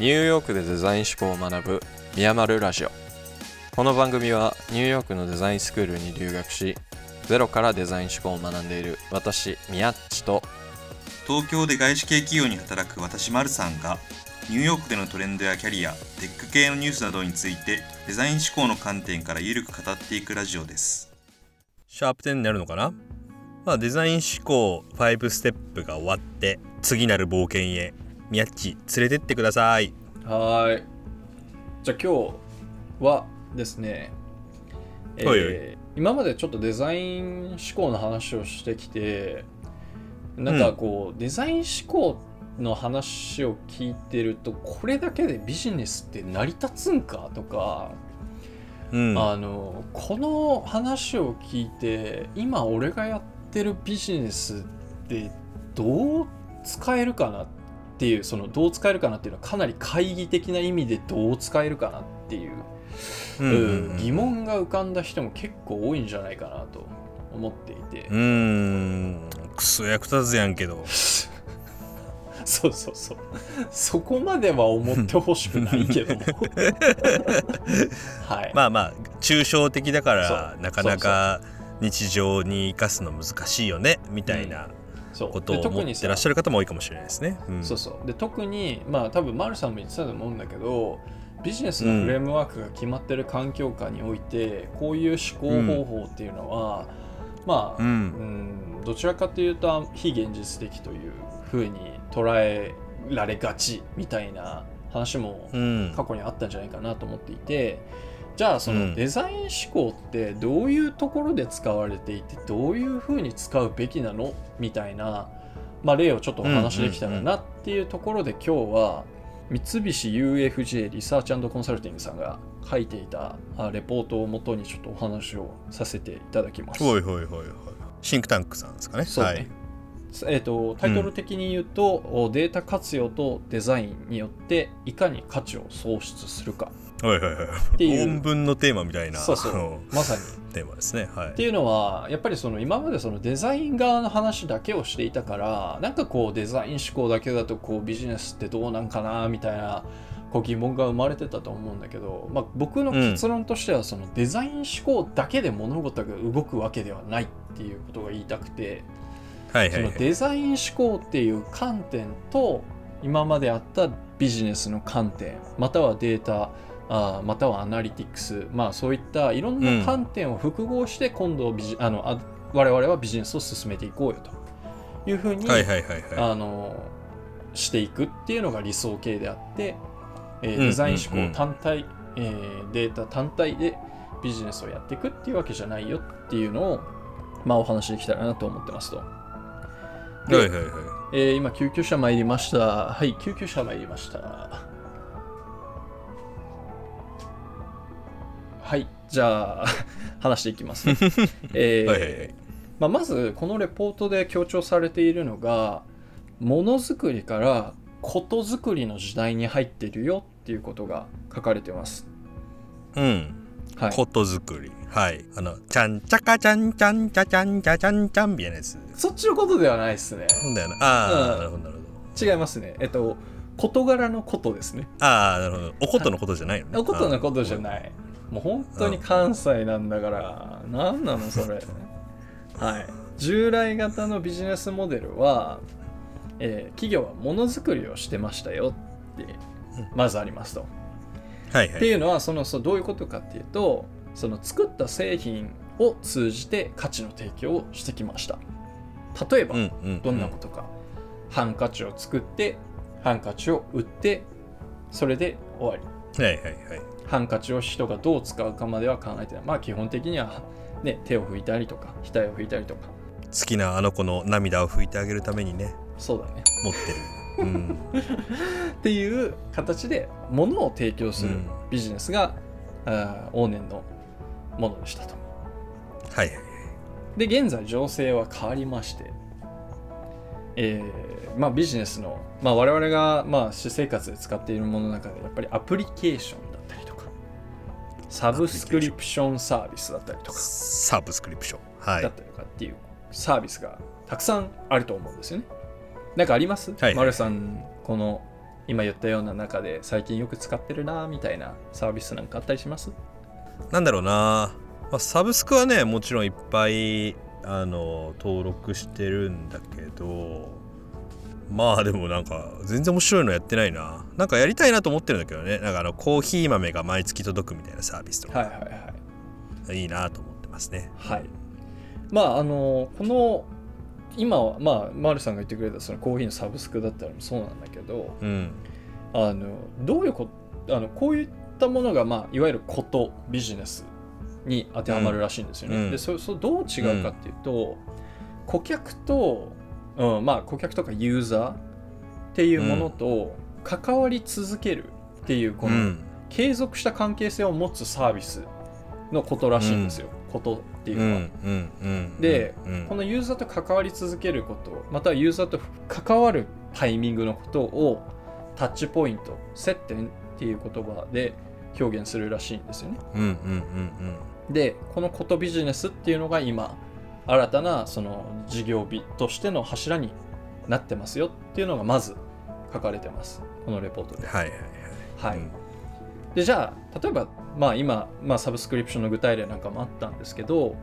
ニューヨークでデザイン思考を学ぶミヤマルラジオ。この番組はニューヨークのデザインスクールに留学しゼロからデザイン思考を学んでいる私ミヤッチと東京で外資系企業に働く私マルさんがニューヨークでのトレンドやキャリアテック系のニュースなどについてデザイン思考の観点からゆるく語っていくラジオです。シャープ10になるのかな？まあデザイン思考5ステップが終わって次なる冒険へ宮っち連れてってください。はい。じゃあ今日はですね、えーはいはい。今までちょっとデザイン思考の話をしてきて、なんかこう、デザイン思考の話を聞いてると、これだけでビジネスって成り立つんかとか、うん。あのこの話を聞いて今俺がやってるビジネスってどう使えるかなっていうそのどう使えるかなっていうのはかなり懐疑的な意味でどう使えるかなっていう、うんうんうん。疑問が浮かんだ人も結構多いんじゃないかなと思っていて、うーん。クソ役立つやんけど。そうそうそう。そこまでは思ってほしくないけども。はい、まあまあ抽象的だからなかなか日常に生かすの難しいよねみたいな。そうことを思ってらっしゃる方も多いかもしれないですね。うん。そうそう。で特にまあ多分丸さんも言ってたと思うんだけどビジネスのフレームワークが決まってる環境下において、こういう思考方法っていうのは、まあ、ううんんどちらかというと非現実的というふうに捉えられがちみたいな話もうん。過去にあったんじゃないかなと思っていてじゃあそうのんデザイン思考ってどういうところで使われていてどういうふうに使うべきなのみたいな、まあ、例をちょっとお話できたらなっていうところで今日は三菱 UFJ リサーチコンサルティングさんが書いていたあレポートをもとにちょっとお話をさせていただきます。ほいほいほいほいシンクタンクさんですかね。そうねはい。えー、とタイトル的に言うと、おデータ活用とデザインによっていかに価値を創出するか。はいはいはい。ていう。論文のテーマみたいな。そうそう。まさに。テーマですね。はい。って。いうのはやっぱりその今までそのデザイン側の話だけをしていたからなんかこうデザイン思考だけだとこうビジネスってどうなんかなみたいなこう疑問が生まれてたと思うんだけど、まあ、僕の結論としてはそのデザイン思考だけで物事が動くわけではないっていうことが言いたくてそのはいはいはい。デザイン思考っていう観点と今まであったビジネスの観点またはデータあーまたはアナリティクスまあそういったいろんな観点を複合して今度ビジ、あのあ我々はビジネスを進めていこうよというふうに、はいはいはいはあのしていくっていうのが理想形であって、えーうんデザイン思うんうん考単体、えーデータ単体でビジネスをやっていくっていうわけじゃないよっていうのを、まあ、お話しできたらなと思ってますと。はいはいはい。えー今救急車参りましたはい救急車参りましたはいじゃあ 話していきますね、えーはいはいはいまあ、まずこのレポートで強調されているのがものづくりからことづくりの時代に入っているよっていうことが書かれてますうん。はいことづくり。はい。あの、ちゃんちゃかちゃんちゃんちゃちゃんちゃちゃんちゃんみたいなやつ。そっちのことではないですねなんだよな。ああ、うんなるほどなるほ違いますねえっと事柄のことですねど。ああ、なるほど。おことのことじゃないのね。おことのことじゃい。ない。もう本当に関西なんだから、何なのそれ。はい。従来型のビジネスモデルは、えー企業はものづくりをしてましたよって、まずありますと。ってはいはい。いうのは、そのそうどういうことかっていうと、その作った製品を通じて価値の提供をしてきました。例えば、うんうん。どんなことか。ハンカチを作って、ハンカチを売って、それで終わり。とはいはいはい。ハンカチを人がどう使うかまでは考えてない。まあ基本的には、ね、手を拭いたりとか、額を拭いたりとか。好きなあの子の涙を拭いてあげるためにね、そうだね。持ってる。うん。っていう形で物を提供するうんビジネスが、あー往年のものでしたと。はいはい。で、現在情勢は変わりまして、えーまあビジネスの、まあ我々がまあ私生活で使っているものの中でやっぱりアプリケーションだったりとか、サブスクリプションサービスだったりとか、サブスクリプション。はいだっ。たりとかっていうサービスがたくさんあると思うんですよね。なんかあります、はいはい丸さん、この今言ったような中で最近よく使ってるなみたいなサービスなんかあったりします？なんだろうな、まあ、サブスクはねもちろんいっぱいあの登録してるんだけどまあでもなんか全然面白いのやってないな。なんかやりたいなと思ってるんだけどね。なんかあのコーヒー豆が毎月届くみたいなサービスとか、はいはいはい。いいなと思ってますね。はい。まああのこの今はまあマルさんが言ってくれたそのコーヒーのサブスクだったらそうなんだけどうん。あのどういうことあのこういったものが、まあ、いわゆることビジネスに当てはまるらしいんですよね。うん。でそそどう違うかっていうと、顧客と、うん、まあ顧客とかユーザーっていうものと関わり続けるっていうこのうん。継続した関係性を持つサービスのことらしいんですよ、ことっていううんのは。うんうん。でうん。このユーザーと関わり続けることまたはユーザーと関わるタイミングのことをタッチポイント接点っていう言葉で表現するらしいんですよね。うんうんうんでこのことビジネスっていうのが今新たなその事業日としての柱になってますよっていうのがまず書かれてます。このレポートで。うんはいはい。ははいい、でじゃあ例えば、まあ、今、まあ、サブスクリプションの具体例なんかもあったんですけど、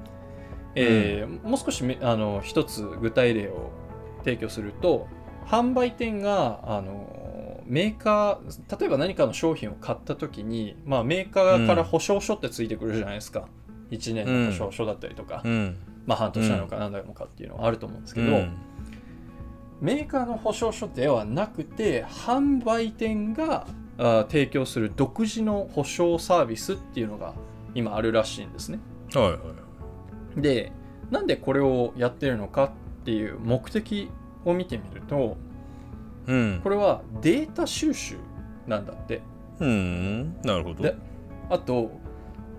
えーもう少しめあの一つ具体例を提供すると販売店があのメーカー例えば何かの商品を買った時に、まあ、メーカーから保証書ってついてくるじゃないですか、1年の保証書だったりとか、うん。まあ、半年なのか何なのかっていうのはあると思うんですけど、うん。メーカーの保証書ではなくて販売店が提供する独自の保証サービスっていうのが今あるらしいんですね。はいはい。でなんでこれをやってるのかっていう目的を見てみるとうん。これはデータ収集なんだって。うん。なるほど。であと、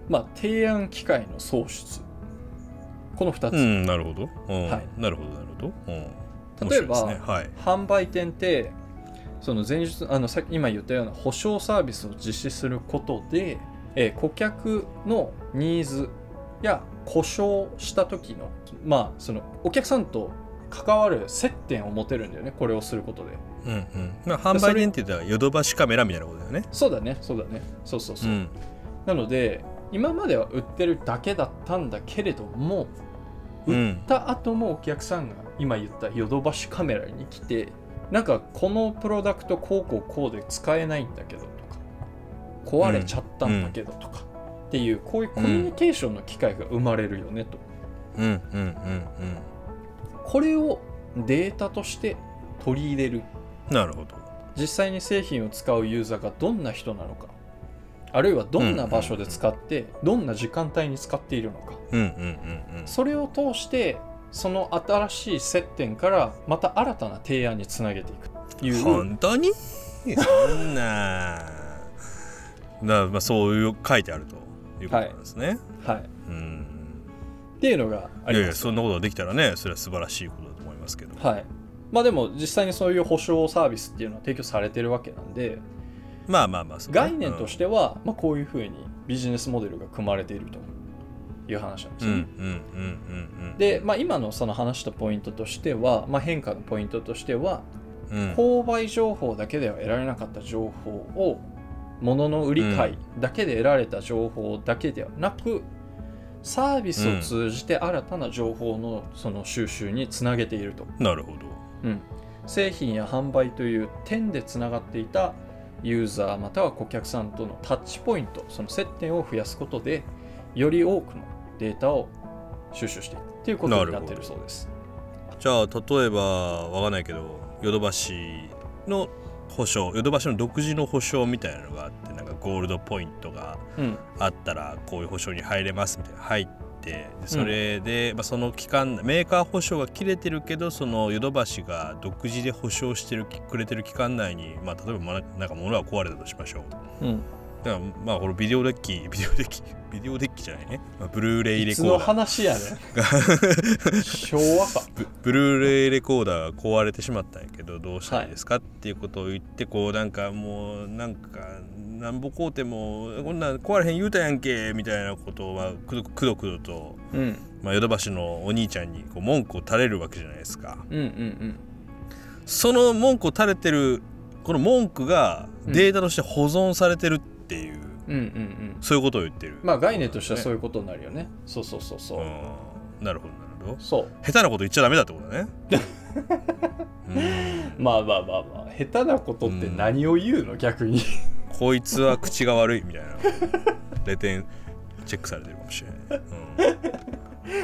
まあ、提案機会の創出。この2つ、うん。なるほど、うん。はい。なるほどなるほど、うん。例えばね。はい。販売店ってその前述あのさっき今言ったような保証サービスを実施することで、えー顧客のニーズや故障した時のまあそのお客さんと関わる接点を持てるんだよねこれをすることで。うんうん。まあ販売店って言ったらヨドバシカメラみたいなことだよね。そうだねそうだね。そうそうそう、ん。なので今までは売ってるだけだったんだけれども売うん。った後もお客さんが今言ったヨドバシカメラに来てなんかこのプロダクトこうこうこうで使えないんだけどとか壊れちゃったんだけどとか、っていうこういうコミュニケーションの機会が生まれるよねと。うんうんうんこれをデータとして取り入れる。うんなるほど。実際に製品を使うユーザーがどんな人なのかあるいはどんな場所で使ってどんな時間帯に使っているのか。うんうんうんそれを通してその新しい接点からまた新たな提案につなげていく。という本当に？そんな。なまあそういう書いてあるということなんですね、はい、っうんていうのがあいやいやります。そんなことができたらねそれは素晴らしいことだと思いますけど。はい。まあでも実際にそういう保証サービスっていうのは提供されてるわけなんで。まあまあまあね。概念としては、まあ、こういうふうにビジネスモデルが組まれているという話なんですね。うんうんうんうんで、まあ、今のその話したポイントとしては、まあ、変化のポイントとしてはうん。購買情報だけでは得られなかった情報を物の売り買いだけで得られた情報だけではなく、サービスを通じて新たな情報のその収集につなげていると、なるほど。うん、製品や販売という点でつながっていたユーザーまたは顧客さんとのタッチポイントその接点を増やすことでより多くのデータを収集していくっていうことになっているそうです。じゃあ例えばわかんないけどヨドバシの保証ヨドバシの独自の保証みたいなのがあってなんかゴールドポイントがうん。あったらこういう保証に入れますみたいな入ってでそれで、まあ、その期間メーカー保証が切れてるけどそのヨドバシが独自で保証してるくれてる期間内に、まあ、例えばまあなんか物が壊れたとしましょう。うん、だからまあこのビデオデッキ ビデオデッキビデオデッキじゃないね、まあ、ブルーレイレコーダー。話やねん。昭和か。ブブルーレイレコーダーが壊れてしまったんやけどどうしたらいいですか、っていうことを言ってこうなんかもうなんかなんぼこうてもこんなん壊れへん言うたやんけみたいなことはくどくどくどと、うん。まあ、ヨドバシのお兄ちゃんにこう文句を垂れるわけじゃないですか。うんうんうん。その文句を垂れてるこの文句がデータとして保存されてるっていう、うんうんうん。そういうことを言ってる。まあ概念としてはそういうことになるよね。そうそうそうそう、うん。なるほどなるほど。そう。下手なこと言っちゃダメだってことだね。う んまあまあまあまあ。下手なことって何を言うの、逆に。こいつは口が悪いみたいな。レ点チェックされてるかもしれない、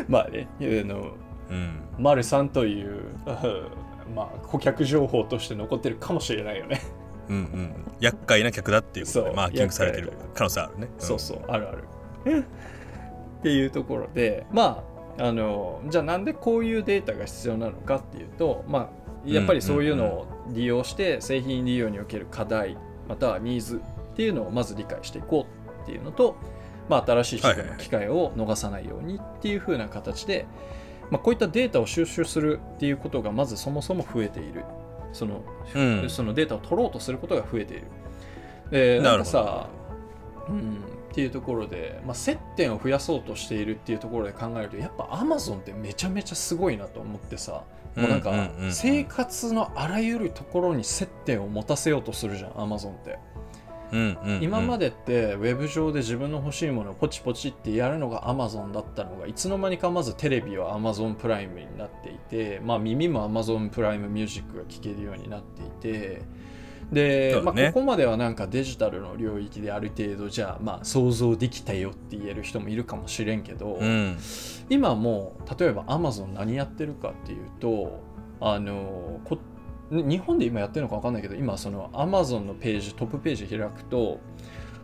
まあね。あのうん。うん、丸さんといううん まあ顧客情報として残ってるかもしれないよね、うんうん厄介な客だっていうことでマーキングされてる可能性あるね、そうそうあるある。っていうところでまああのじゃあなんでこういうデータが必要なのかっていうとまあやっぱりそういうのを利用して製品利用における課題またはニーズっていうのをまず理解していこうっていうのと、まあ、新しいの機会を逃さないようにっていう風な形で、まあ、こういったデータを収集するっていうことがまずそもそも増えているその,、うん。そのデータを取ろうとすることが増えている。でなんかさうん、っていうところで、まあ、接点を増やそうとしているっていうところで考えるとやっぱアマゾンってめちゃめちゃすごいなと思ってさもうなんか生活のあらゆるところに接点を持たせようとするじゃんアマゾンって今までってウェブ上で自分の欲しいものをポチポチってやるのがアマゾンだったのがいつの間にかまずテレビはアマゾンプライムになっていて、まあ、耳もアマゾンプライムミュージックが聴けるようになっていてで、まあ、ここまではなんかデジタルの領域である程度じゃあまあ想像できたよって言える人もいるかもしれんけど、うん。今もう例えばアマゾン何やってるかっていうとあのこね日本で今やってるのか分かんないけど今そのアマゾンのページトップページ開くと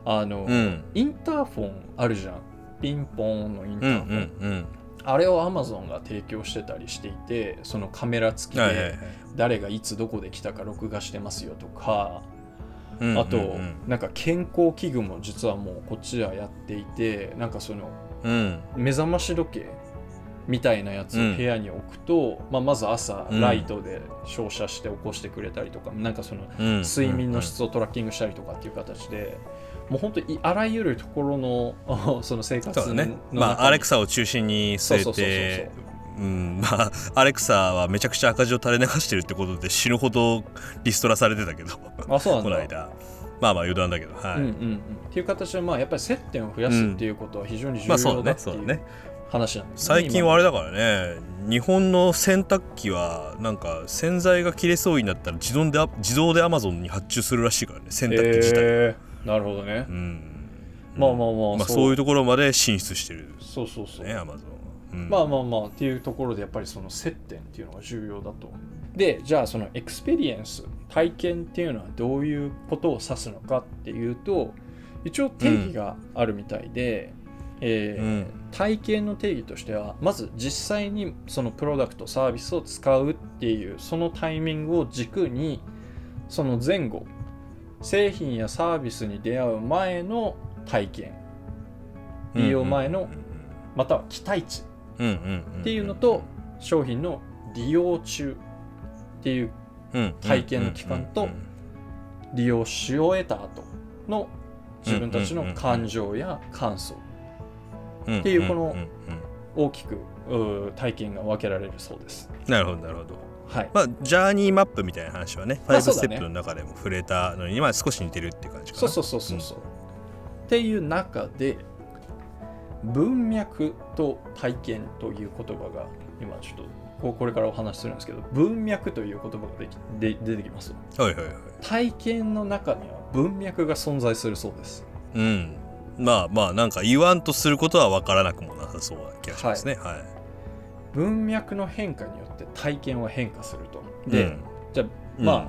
あの、うん。インターフォンあるじゃん。ピンポーンのインタうんうーフォン、んうんあれをアマゾンが提供してたりしていてそのカメラ付きで誰がいつどこで来たか録画してますよとか、うんあと、うん。うんなんか健康器具も実はもうこっちではやっていてなんかそのうん。目覚まし時計みたいなやつを部屋に置くと、まあ、まず朝うん。ライトで照射して起こしてくれたりとか、なんかそのうん。睡眠の質をトラッキングしたりとかっていう形で、もう本当にあらゆるところの その生活のね。まあアレクサを中心に据えてうん。まあアレクサはめちゃくちゃ赤字を垂れ流してるってことで死ぬほどリストラされてたけどあそうなんだ。この間。まあまあ余談だけどはい、うんうんうん、っていう形でまあやっぱり接点を増やすっていうことは非常に重要だっていうね。そうだね話なんですね。最近はあれだからね日本の洗濯機はなんか洗剤が切れそうになったら自動で自動でアマゾンに発注するらしいからね洗今濯機自体、えーなるほどねう。んまあまあまあまあ、そういうところまで進出してるそうそうそう。ねアマゾン、うん、まあまあまあっていうところでやっぱりその接点っていうのが重要だと。でじゃあそのエクスペリエンス体験っていうのはどういうことを指すのかっていうと一応定義があるみたいで、えーうん。体験の定義としてはまず実際にそのプロダクトサービスを使うっていうそのタイミングを軸にその前後製品やサービスに出会う前の体験利用前のまたは期待値っていうのと商品の利用中っていう体験の期間と利用し終えた後の自分たちの感情や感想っていうこの大きく体験が分けられるそうです。なるほどなるほどはい、まあジャーニーマップみたいな話はね5まあそうだねステップの中でも触れたのにまあ少し似てるっていう感じかなそうそうそうそうそう。っていう中で文脈と体験という言葉が今ちょっとこうこれからお話しするんですけど文脈という言葉ができで出てきます。はいはいはい体験の中には文脈が存在するそうです。うんまあまあなんか言わんとすることは分からなくもなさそうな気がしますね。はい、文脈の変化によって体験は変化すると。で、うん。じゃあまあ、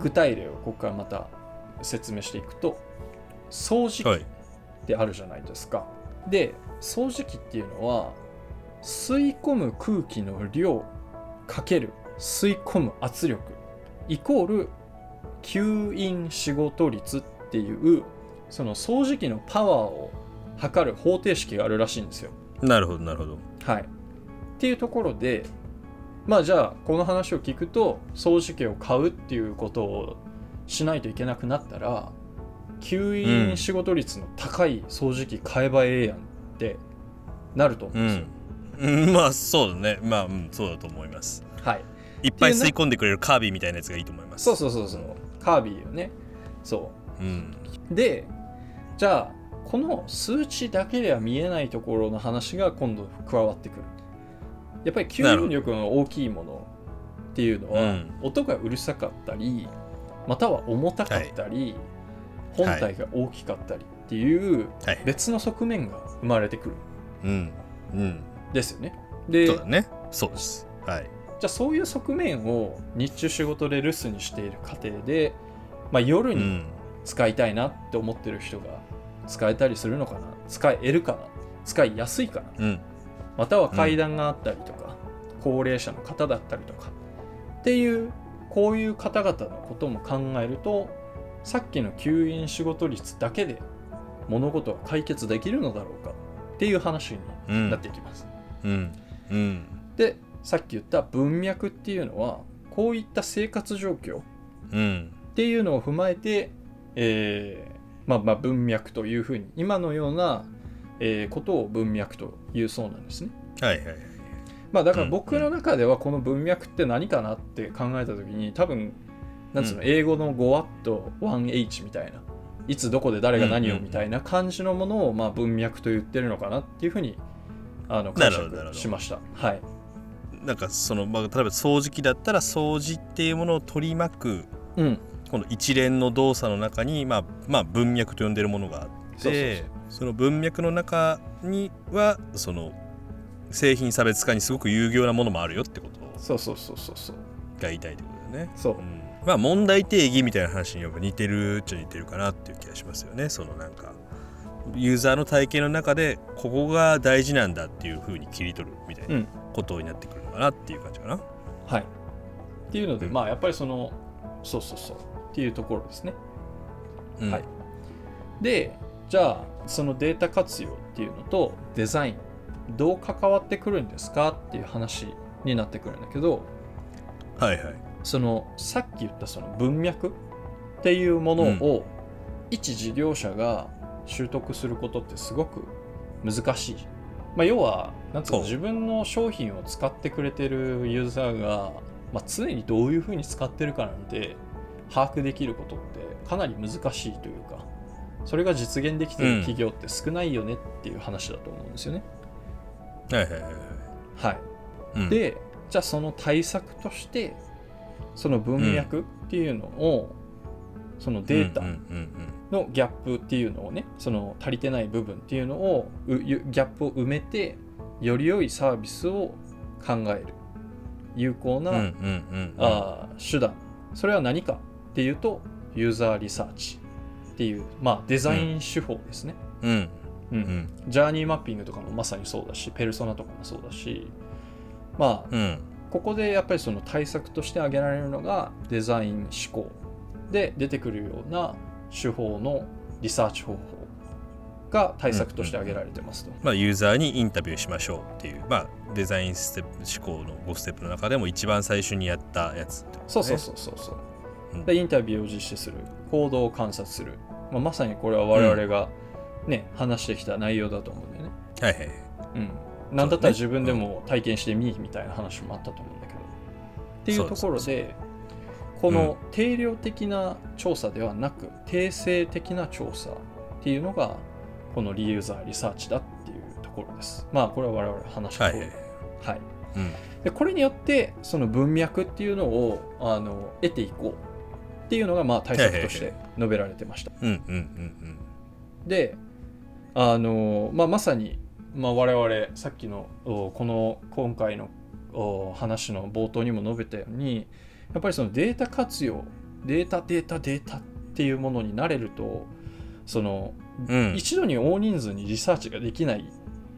具体例をここからまた説明していくと掃除機はい。ってあるじゃないですか。で掃除機っていうのは吸い込む空気の量かける吸い込む圧力イコール吸引仕事率っていうその掃除機のパワーを測る方程式があるらしいんですよ。なるほどなるほどはい。っていうところで、まあじゃあこの話を聞くと掃除機を買うっていうことをしないといけなくなったら吸引仕事率の高い掃除機買えばええやんってなると思うんですよ。うん、まあそうだねまあ、うん、そうだと思いますはい。いっぱい吸い込んでくれるカービィみたいなやつがいいと思いますそうそうそうそう。カービィよねそうんうでじゃあこの数値だけでは見えないところの話が今度加わってくる。やっぱり吸引力の大きいものっていうのは、うん。音がうるさかったりまたは重たかったり、本体が大きかったりっていうはい。別の側面が生まれてくる。うん。うん。ですよね。でそうだね。そうです。はい。じゃあそういう側面を日中仕事で留守にしている家庭で、まあ、夜にうん使いたいなって思ってる人が使えたりするのかな？使えるかな？使いやすいかな？うん。または階段があったりとか、高齢者の方だったりとかっていうこういう方々のことも考えるとさっきの吸引仕事率だけで物事は解決できるのだろうか？っていう話にうん。なっていきます。うん。うん。でさっき言った文脈っていうのはこういった生活状況うん。っていうのを踏まえて、えーまあ、まあ文脈というふうに今のような、えーことを文脈というそうなんですね。はいはいはいまあだからうん僕の中ではこの文脈って何かなって考えた時に多分なんつうの、うん英語の 5W1H みたいないつどこで誰が何をみたいな感じのものをまあ文脈と言ってるのかなっていうふうにあの解釈しました。はい。なんかその、まあ、例えば掃除機だったら掃除っていうものを取り巻くうん。この一連の動作の中に、まあ、まあ文脈と呼んでるものがあってその文脈の中にはその製品差別化にすごく有用なものもあるよってことそうそうそうそうそう。が言いたいってことだよね。そううんまあ問題定義みたいな話にやっぱ似てるっちゃ似てるかなっていう気がしますよね。そのなんかユーザーの体験の中でここが大事なんだっていうふうに切り取るみたいなうんことになってくるのかなっていう感じかな。はい。っていうので、うんまあやっぱりそのそうそうそうっていうところですね。うんはいでじゃあそのデータ活用っていうのとデザインどう関わってくるんですかっていう話になってくるんだけどはいはい。そのさっき言ったその文脈っていうものを一事業者が習得することってすごく難しい。まあ、要はなんつうの自分の商品を使ってくれてるユーザーが、まあ、常にどういうふうに使ってるかなんて把握できることってかなり難しいというかそれが実現できてる企業って少ないよねっていう話だと思うんですよね。はいはいはいはい。はい、うん、でじゃあその対策としてその文脈っていうのを、そのデータうんうんうんのギャップっていうのをねその足りてない部分っていうのをギャップを埋めてより良いサービスを考える。有効な、うんうんうんうん。あー手段。それは何かっていうとユーザーリサーチっていう、まあ、デザイン手法ですね、うん。うん。うん。ジャーニーマッピングとかもまさにそうだしペルソナとかもそうだしまあうん。ここでやっぱりその対策として挙げられるのがデザイン思考で出てくるような手法のリサーチ方法が対策として挙げられてますと。まあ、ユーザーにインタビューしましょうっていう、まあ、デザインステップ思考の5ステップの中でも一番最初にやったやつね。そうそうそうそうそう。うんでインタビューを実施する。行動を観察する、まあ、まさにこれは我々がね、話してきた内容だと思うんだよね。はいはいうん、なんだったら自分でも体験してみみたいな話もあったと思うんだけど。っていうところでこの定量的な調査ではなく定性的な調査っていうのがこのリユーザーリサーチだっていうところです。まあこれは我々話した通り。はいはい。はい。うん。でこれによってその文脈っていうのをあの得ていこうっていうのがまあ対策として述べられてました。であの、まあ、まさに、まあ、我々さっきのおこの今回のお話の冒頭にも述べたようにやっぱりそのデータ活用データデータデータっていうものになれるとその、うん。うん一度に大人数にリサーチができない。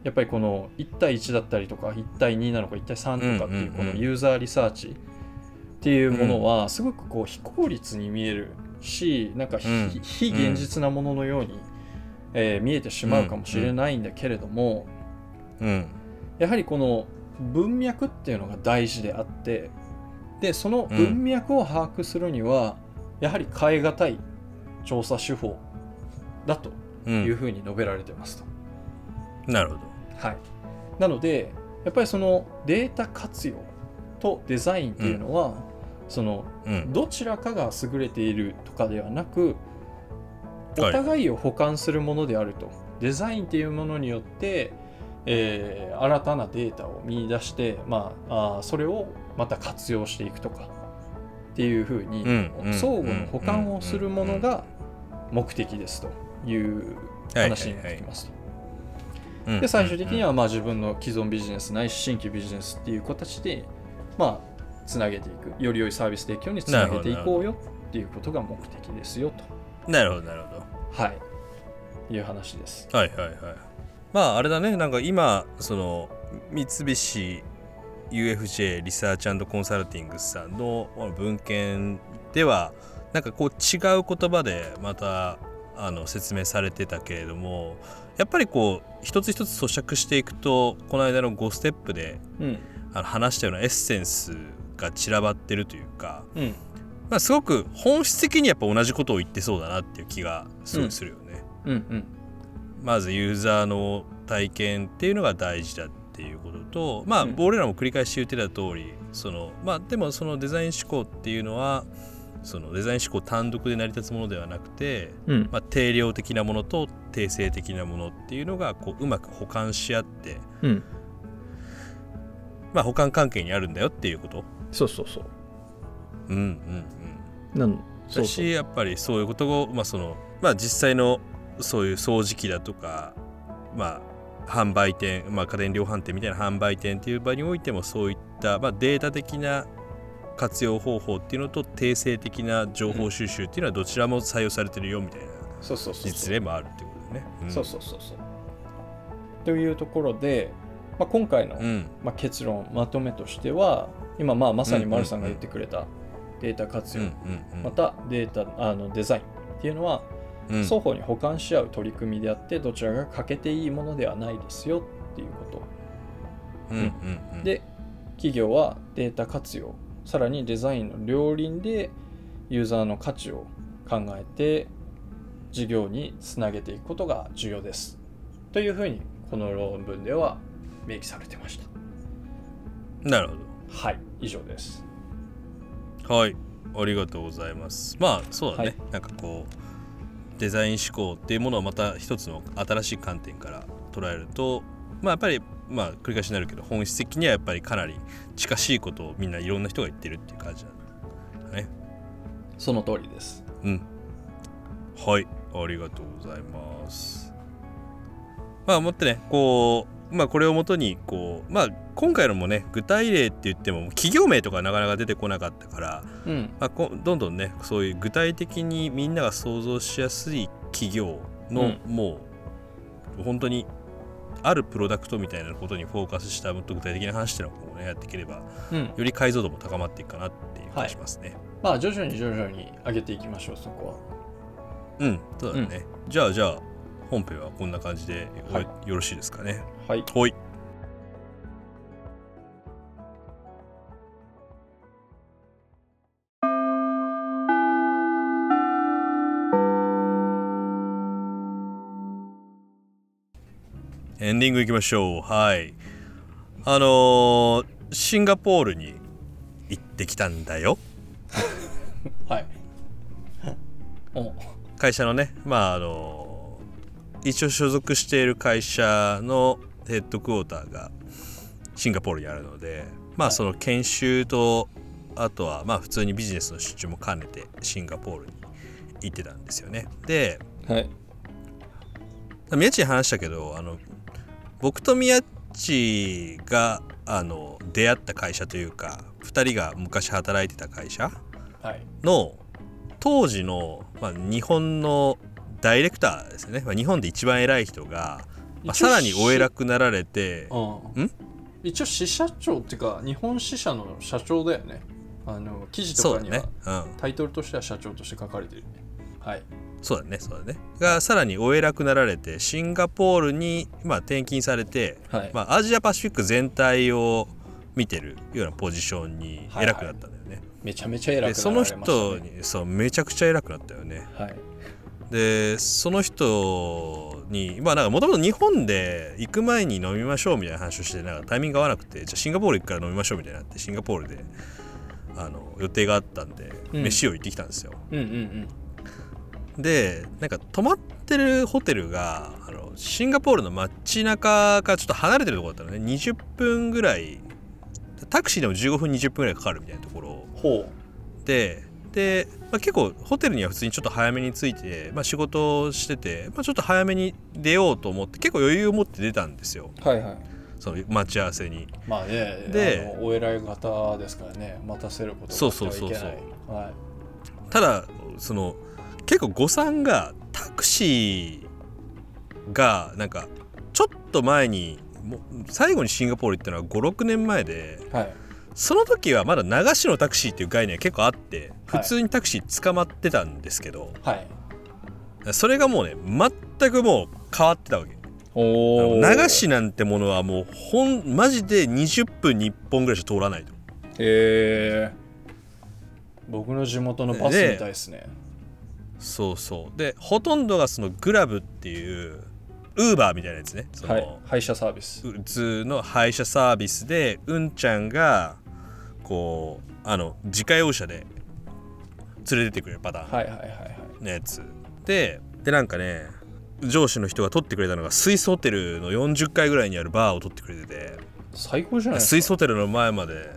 やっぱりこの1対1だったりとか1対2なのか1対3とかっていうこのユーザーリサーチっていうものはすごくこう非効率に見えるしなんか非,、現実なもののように、えー見えてしまうかもしれないんだけれども、うん。やはりこの文脈っていうのが大事であってでその文脈を把握するには、やはり変え難い調査手法だとういうんふうに述べられてますと。なるほど。はい、なのでやっぱりそのデータ活用とデザインっていうのは、そのうん。どちらかが優れているとかではなくおはい。互いを補完するものであると、デザインっていうものによって、えー新たなデータを見出して、まあ、あーそれをまた活用していくとか。っていうふうに、うんうん相互の補完をするものが目的ですという話になってきますと。うんで最終的にはまあ自分の既存ビジネスないし新規ビジネスっていう形でまあつなげていくより良いサービス提供につなげていこうよっていうことが目的ですよなるほどなるほど。とはい。いう話です。はいはいはい。まああれだね。なんか今その三菱 UFJ リサーチコンサルティングスさんの文献ではなんかこう違う言葉でまたあの説明されてたけれどもやっぱりこう一つ一つ咀嚼していくとこの間の5ステップでうん。あの話したようなエッセンスが散らばってるというか、うん。まあ、すごく本質的にやっぱ同じことを言ってそうだなっていう気がすごいするよね。うんうん。まずユーザーの体験っていうのが大事だっていうこととまあ、うん。俺らも繰り返し言ってた通りそのまあでもそのデザイン思考っていうのはそのデザイン思考単独で成り立つものではなくて、うん。まあ、定量的なものと定性的なものっていうのがこううまく補完し合って、うん。まあ、補完関係にあるんだよっていうこと。そうそうそう。うんうんうん。なんだそうそう。しやっぱりそういうことを、まあそのまあ、実際のそういう掃除機だとか、まあ、販売店、まあ、家電量販店みたいな販売店っていう場においてもそういった、まあ、データ的な活用方法っていうのと定性的な情報収集っていうのはどちらも採用されてるよみたいなそうそうそう実例もあるってことだよね。ん。そうそうそうそう。というところで、まあ、今回の、うん。まあ、結論まとめとしては今まあまさに丸さんが言ってくれたデータ活用、またデータあのデザインっていうのはうん。双方に補完し合う取り組みであってどちらが欠けていいものではないですよっていうこと。うんうんうん。で企業はデータ活用さらにデザインの両輪でユーザーの価値を考えて事業につなげていくことが重要です。というふうにこの論文では明記されてました。なるほはい以上です。どはいありがとうございます。まあそうだね、はい。なんかこうデザイン思考っていうものをまた一つの新しい観点から捉えるとまあやっぱりまあ繰り返しになるけど本質的にはやっぱりかなり近しいことをみんないろんな人が言ってるっていう感じなんだね。その通りです。うん。はいありがとうございます。まあ思ってねこうまあこれをもとにこうまあ今回のもね具体例って言っても企業名とかなかなか出てこなかったからうん。まあ、こどんどんねそういう具体的にみんなが想像しやすい企業の、もう本当にあるプロダクトみたいなことにフォーカスしたもっと具体的な話っていうのをねやっていければうん。より解像度も高まっていくかなっていう気がしますね。まあ徐々に徐々に上げていきましょうそこは。うんそうだね、じゃあじゃあ本編はこんな感じでよ,、はい。よろしいですかね。はい。はい。エンディングいきましょう。はい。あのーシンガポールに行ってきたんだよ。はい。お 会社のねまああの一応所属している会社のヘッドクォーターがシンガポールにあるのでまあその研修とあとはまあ普通にビジネスの出張も兼ねてシンガポールに行ってたんですよね。ではい。宮地に話したけどあの僕と宮地があの出会った会社というか2人が昔働いてた会社はい。の当時の、まあ、日本のダイレクターですよね、まあ、日本で一番偉い人が、まあ、さらにお偉くなられてうんん？一応支社長っていうか日本支社の社長だよね。あの記事とかには、ね。うん。タイトルとしては社長として書かれてる。ねはい。そうだねそうだね。がさらにお偉くなられてシンガポールに、まあ、転勤されて、はい、まあ、アジアパシフィック全体を見てるようなポジションに偉くなったんだよね、めちゃめちゃ偉くなられました、でそのね、人にそうめちゃくちゃ偉くなったよね。はいでその人にまあなんかもともと日本で行く前に飲みましょうみたいな話をしてなんかタイミングが合わなくてじゃあシンガポール行くから飲みましょうみたいになってシンガポールであの予定があったんで、うん。飯を行ってきたんですよ。うんうんでなんか泊まってるホテルがあのシンガポールの街中からちょっと離れてるところだったのね。20分ぐらいタクシーでも15分20分ぐらいかかるみたいなところ。でで、まあ、結構ホテルには普通にちょっと早めに着いて、まあ、仕事をしてて、まあ、ちょっと早めに出ようと思って結構余裕を持って出たんですよ。うはいはい。その待ち合わせに。まあねでお偉い方ですからね待たせることそうそうそうそう。はい。ただその結構誤算がタクシーがなんかちょっと前にもう最後にシンガポール行ったのは56年前ではいその時はまだ流しのタクシーっていう概念が結構あってはい。普通にタクシー捕まってたんですけど、はい。それがもうね全くもう変わってたわけ。お流しなんてものはもうほんマジで20分に1本ぐらいしか通らないと。へえ僕の地元のバスみたいですね。そうそう。でほとんどがそのグラブっていうウーバーみたいなやつね。その、はい。配車サービス。普通の配車サービスでうんちゃんがこうあの自家用車で連れてってくれるパターンはいはいはいはい。のやつ、ででなんかね上司の人が取ってくれたのがスイスホテルの40階ぐらいにあるバーを取ってくれてて最高じゃないスイスホテルの前まで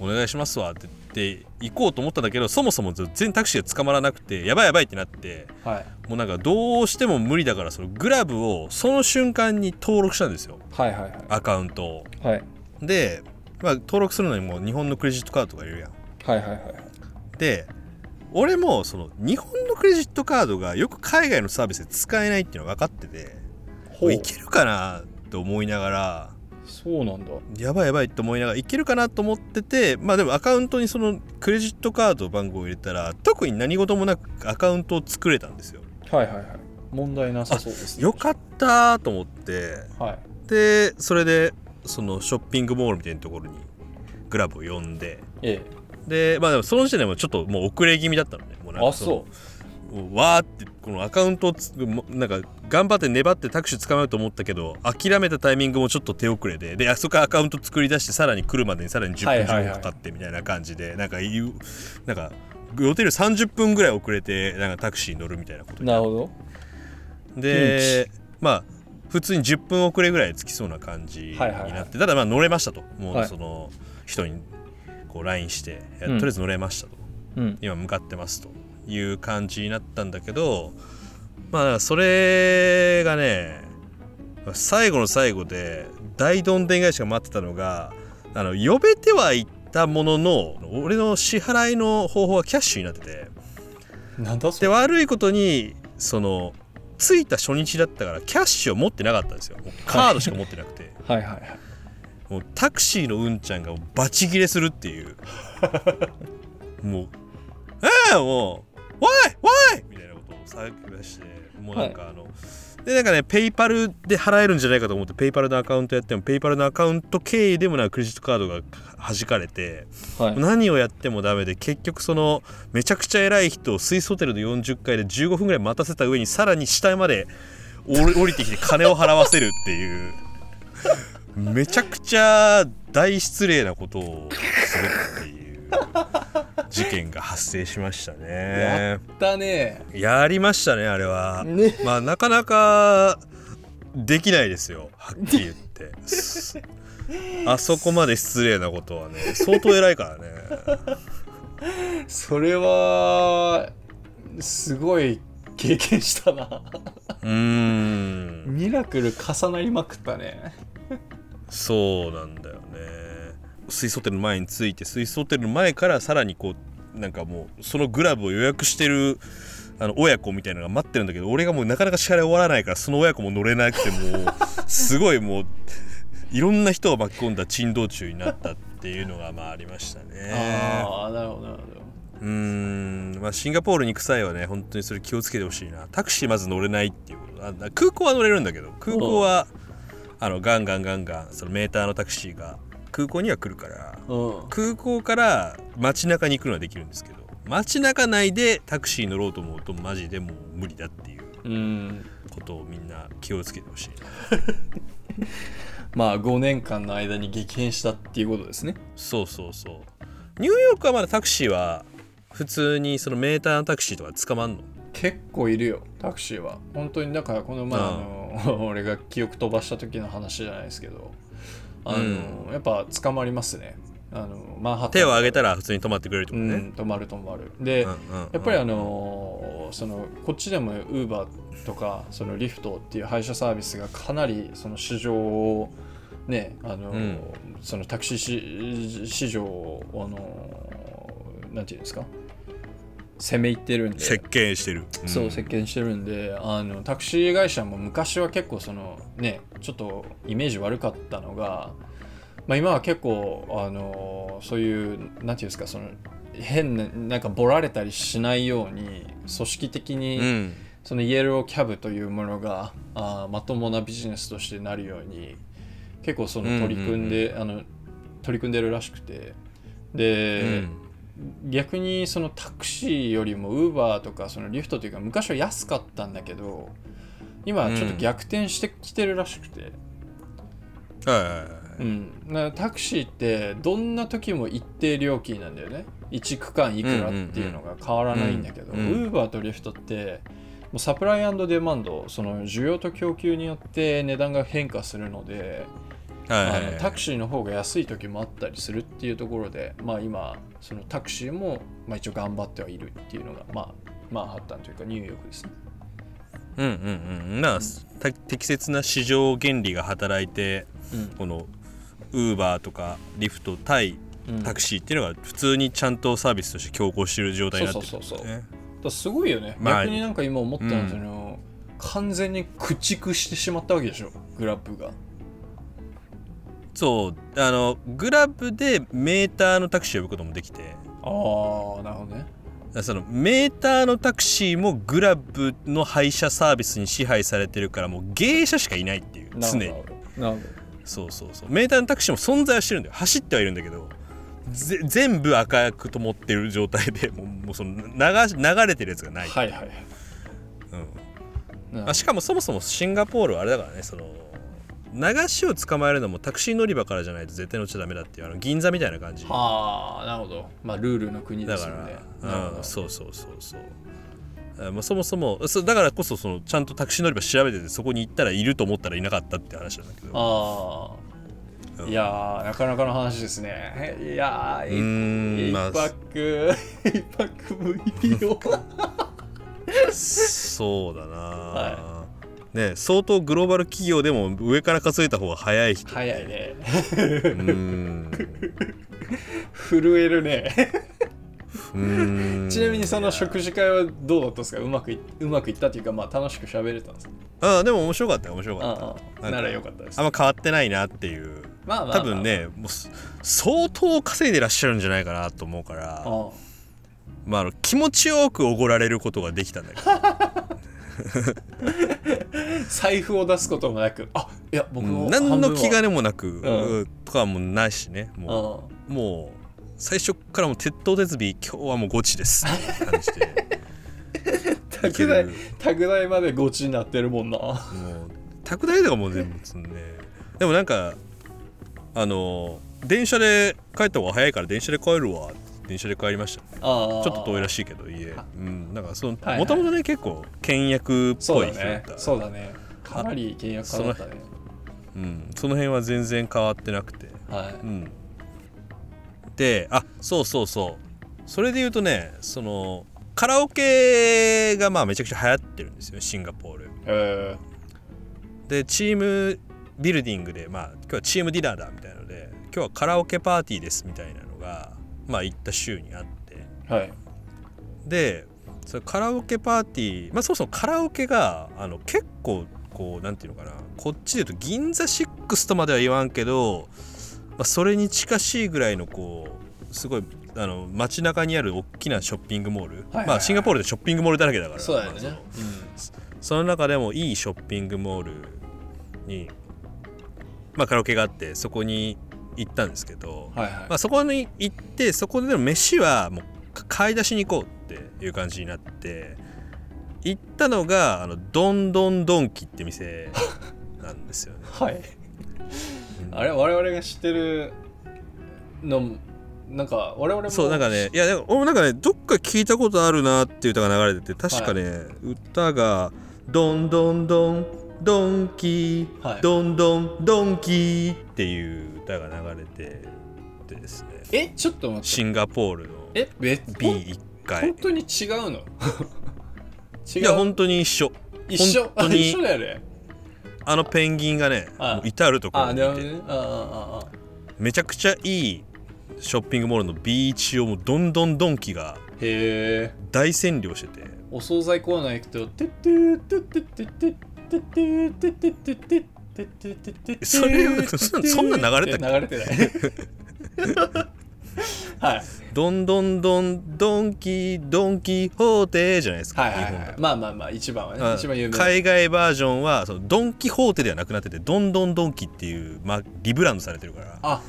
お願いしますわって言って行こうと思ったんだけどそもそも全然タクシーが捕まらなくてやばいやばいってなってかはい。もうなんかどうしても無理だからそのグラブをその瞬間に登録したんですよ。はいはいはい。アカウントを。はい。で、まあ、登録するのにもう日本のクレジットカードとかいるやん。はいはいはいで俺もその日本のクレジットカードがよく海外のサービスで使えないっていうのは分かってていけるかなって思いながらそうなんだ。やばいやばいって思いながらいけるかなと思っててまあでもアカウントにそのクレジットカード番号を入れたら特に何事もなくアカウントを作れたんですよ。はいはいはい。問題なさそうですね。よかったと思って。はい。でそれでそのショッピングモールみたいなところにグラブを呼んで。えでまあでもその時点でもちょっともう遅れ気味だったのねもうなんかえあそもうわーってこのアカウントをつもなんか頑張って粘ってタクシー捕まえると思ったけど諦めたタイミングもちょっと手遅れで。であそこからアカウント作り出してさらに来るまでにさらに10分15はいはいはい分かかってみたいな感じで、なんかなんか予定より30分ぐらい遅れてなんかタクシーに乗るみたいなことになるほど。でまあ普通に10分遅れぐらいつきそうな感じになって、はい。はいはいただまあ乗れましたと。もはい。うその人にこう LINE して、とりあえず乗れましたと。うん。今向かってますと。いう感じになったんだけどまあそれがね最後の最後で大どんでん返しが待ってたのがあの呼べてはいったものの俺の支払いの方法はキャッシュになってて。でなんだそれ。悪いことにその着いた初日だったからキャッシュを持ってなかったんですよ。カードしか持ってなくて。はい。はいはいもうタクシーの運ちゃんがバチギレするっていう。もう「ええもう Why why!」みたいなことを叫び出してもうなんかあの、でなんかねペイパルで払えるんじゃないかと思ってペイパルのアカウントやってもペイパルのアカウント経由でもなくクレジットカードが弾かれてはい。何をやってもダメで結局そのめちゃくちゃ偉い人をスイスホテルの40階で15分ぐらい待たせた上にさらに下まで降り降りてきて金を払わせるっていう。めちゃくちゃ大失礼なことをするっていう 事件が発生しましたやねだね。やりましたねあれは、ね。まあなかなかできないですよはっきり言って。す あそこまで失礼なことはね相当偉いからね。それはすごい経験したな。うーん。ミラクル重なりまくったね。そうなんだよねスイスホテルの前に着いてスイスホテルの前からさらにこうなんかもうそのグラブを予約してるあの親子みたいなのが待ってるんだけど俺がもうなかなか支払い終わらないからその親子も乗れなくてもう すごいもういろんな人を巻き込んだ珍道中になったっていうのがまあありましたね。ああなるほどなるほど。うーん。まあシンガポールに行く際はね本当にそれ気をつけてほしいな。タクシーまず乗れないっていうこと。あ空港は乗れるんだけど空港はあのガンガンガンガンそのメーターのタクシーが空港には来るからうん。空港から街中に行くのはできるんですけど街中内でタクシー乗ろうと思うとマジでもう無理だっていううん。ことをみんな気をつけてほしいな。まあ5年間の間に激変したっていうことですね。そうそうそう。ニューヨークはまだタクシーは普通にそのメーターのタクシーとか捕まんの？結構いるよタクシーは。本当にだからこの前あの 俺が記憶飛ばした時の話じゃないですけどあの、やっぱ捕まりますね。あのマンハッタン手を挙げたら普通に止まってくれるってことね、うん、止まる止まる。で、うんうんうん。やっぱりあのそのこっちでも Uber とかそのリフトっていう配車サービスがかなりその市場をねあの、うん。そのタクシー市市場をあのなんていうんですか？攻め入ってるんで。設計してる、んそう席巻してるんであのタクシー会社も昔は結構そのねちょっとイメージ悪かったのが、まあ、今は結構あのそういうなんていうんですかその変ななんかボられたりしないように組織的に、うん。そのイエローキャブというものがあーまともなビジネスとしてなるように結構その取り組んで、あの取り組んでるらしくて。で、逆にそのタクシーよりもウーバーとかそのリフトというか昔は安かったんだけど今はちょっと逆転してきてるらしくて、うん、だからタクシーってどんな時も一定料金なんだよね。1区間いくらっていうのが変わらないんだけどウうんうんーバーとリフトってもうサプライデマンドその需要と供給によって値段が変化するので、あのタクシーの方が安い時もあったりするっていうところで、まあ、今そのタクシーも、まあ、一応頑張ってはいるっていうのが、まあ、マンハッタンというかニューヨークですね。うんうんうんなあた適切な市場原理が働いてこのウーバーとかリフト対うん。タクシーっていうのが普通にちゃんとサービスとして強行してる状態になってるんですそうそうそうねだすごいよね、まあ逆になんか今思ったのは、うん。完全に駆逐してしまったわけでしょ。グラップがそうあのグラブでメーターのタクシーを呼ぶこともできて。ああなるほどね。そのメーターのタクシーもグラブの配車サービスに支配されてるからもう芸者しかいないっていう常になるほどなるほそうそうそう。メーターのタクシーも存在はしてるんだよ走ってはいるんだけどぜ全部赤く灯ってる状態でもうもうその流し流れてるやつがない、どはいはいはい。うん。なあしかもそもそもシンガポールはあれだからねその流しを捕まえるのもタクシー乗り場からじゃないと絶対乗っちゃダメだっていうあの銀座みたいな感じ。だはあなるほど。まあルールの国ですから、よねなるほど。うん、そうそうそうそう。あまあ、そもそもそうだからこそそのちゃんとタクシー乗り場調べててそこに行ったらいると思ったらいなかったって話なんだけど。ああ、うん。いやーなかなかの話ですね。いやーうーん一まあ。泊一泊無料そうだな、はね相当グローバル企業でも上から数えた方が早い人。早いね。うーん。震えるね。ちなみにその食事会はどうだったんですか？うまくいうまくいったっていうかまあ楽しく喋れたんですか？ああでも面白かったよ面白かった。ならよかったです。あんま変わってないなっていう。まあまあまあ。多分ねもうす相当稼いでらっしゃるんじゃないかなと思うから。あまああの気持ちよくおごられることができたんだけど 財布を出すこともなくあいや僕も何の気兼ねねもなく、ん。とかもないしねもう。もう最初からもう鉄頭鉄尾今日はもうゴチです。って感じで。拓大拓大までゴチになってるもんな。もう拓大とかもう全部積んで。でもなんかあの電車で帰った方が早いから電車で帰るわ電車で帰りました。ちょっと遠いらしいけど家。うんなんかそのもともとね結構倹約っぽい人だそうだね。ったそうだね。かなり契約家だったね。うん、その辺は全然変わってなくて。はい。うん。であそうそうそう。それで言うとねそのカラオケがまあめちゃくちゃ流行ってるんですよシンガポール。えでチームビルディングでまあ今日はチームディナーだみたいなので今日はカラオケパーティーですみたいなのがまあ行った週にあって。ー、はい。でそれカラオケパーティーまあそもそもカラオケがあの結構こうなんていうのかな。こっちで言うと銀座6とまでは言わんけど、まあ、それに近しいぐらいのこうすごいあの街中にある大きなショッピングモール、はいまあシンガポールでショッピングモールだらけだからそうだよね、まあその中でもいいショッピングモールに、まあ、カラオケがあってそこに行ったんですけど、うん、はいはい、まあ、そこに行ってそこでの飯はもうか買い出しに行こうっていう感じになって行ったのがあのドンドンドンキって店 なんですよね。はい。あれ我々が知ってるのなんか我々もそうなんかねいやでも俺もなんかねどっか聞いたことあるなっていう歌が流れてて確かね、歌が「ドンドンドンドンキー、はい。ドンドンドンキー」っていう歌が流れててですね。えちょっと待って。シンガポールのえ別 B1 回。本当に違うの？違う？いや本当に一緒。一緒？本当に一緒だよね。あのペンギンがねあもう至るところあにいて。なるほどね。ああああめちゃくちゃいいショッピングモールの B1 をもうどんどんドンキがへえ。大占領してて。お惣菜コーナー行くと「てってーてってってってってそれそんな流れたっ流れてないはいどんどんどんドンキドンキホーテじゃないですか、はいはいはい、まあまあまあ一番はね一番有名海外バージョンはそのドン・キホーテではなくなっててどんどんドンキってい。う、まあ、リブランドされてるからあ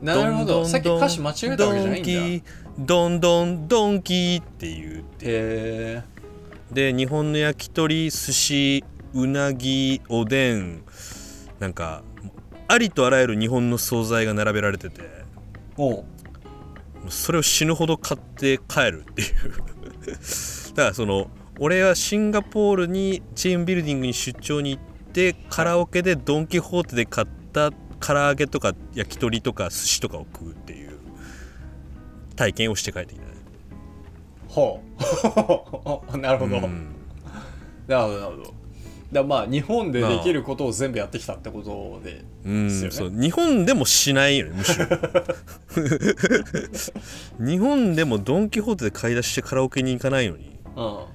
なるほどさっき歌詞間違えたわけじゃないんだドンどんドンキっていう。へえで日本の焼き鳥寿司うなぎおでんなんかありとあらゆる日本の惣菜が並べられててそれを死ぬほど買って帰るっていう。だからその俺はシンガポールにチェーンビルディングに出張に行ってカラオケでドン・キホーテで買った唐揚げとか焼き鳥とか寿司とかを食うっていう体験をして帰ってきたね。ほう。なるほど、うん。なるほどなるほどだまあ日本でできることを全部やってきたってことで、うんですよね。そう。日本でもしないよねむしろ。日本でもドン・キホーテで買い出してカラオケに行かないのにう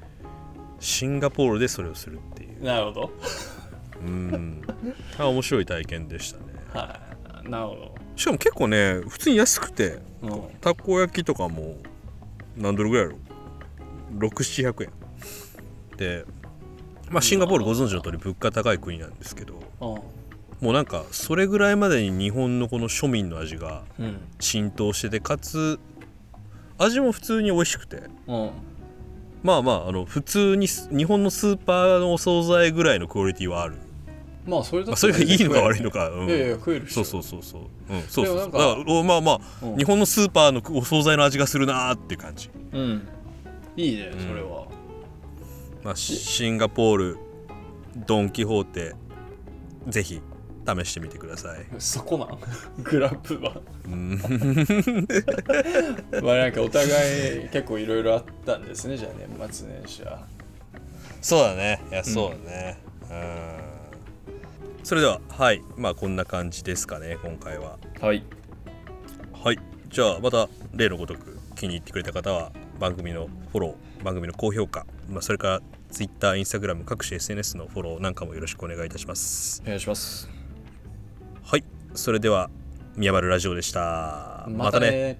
シンガポールでそれをするっていう。んなるほど。うん。あ面白い体験でしたね。はい。なるほしかも結構ね普通に安くてど、うん、たこ焼きとかも何ドルぐらいやろ？6700円。でまあシンガポールご存知の通り物価高い国なんですけどうんもうなんかそれぐらいまでに日本のこの庶民の味がうん浸透しててかつ味も普通に美味しくて。うん。まあまああの普通にス日本のスーパーのお惣菜ぐらいのクオリティはある、まあそれだまあ、それがいいのか悪いのか、か、うん。いやいや食えるしそうそうそうそう、うん、そうそうだからおまあまあ、うん。日本のスーパーのお惣菜の味がするなーっていう感じ、うん。いいねんそれは、まあ、シシンガポールドン・キホーテぜひ試してみてください、そこなん？グラップは。うん、まあなんかお互い結構いろいろあったんですねじゃあ年末年始は。そうだね。いやそうだね。うん。それでははい。まあこんな感じですかね今回は。はい。はい。じゃあまた例のごとく気に入ってくれた方は番組のフォロー番組の高評価、まあ、それから Twitter、Instagram 各種 SNS のフォローなんかもよろしくお願いいたします。お願いします。はい。それでは宮丸ラジオでした。またね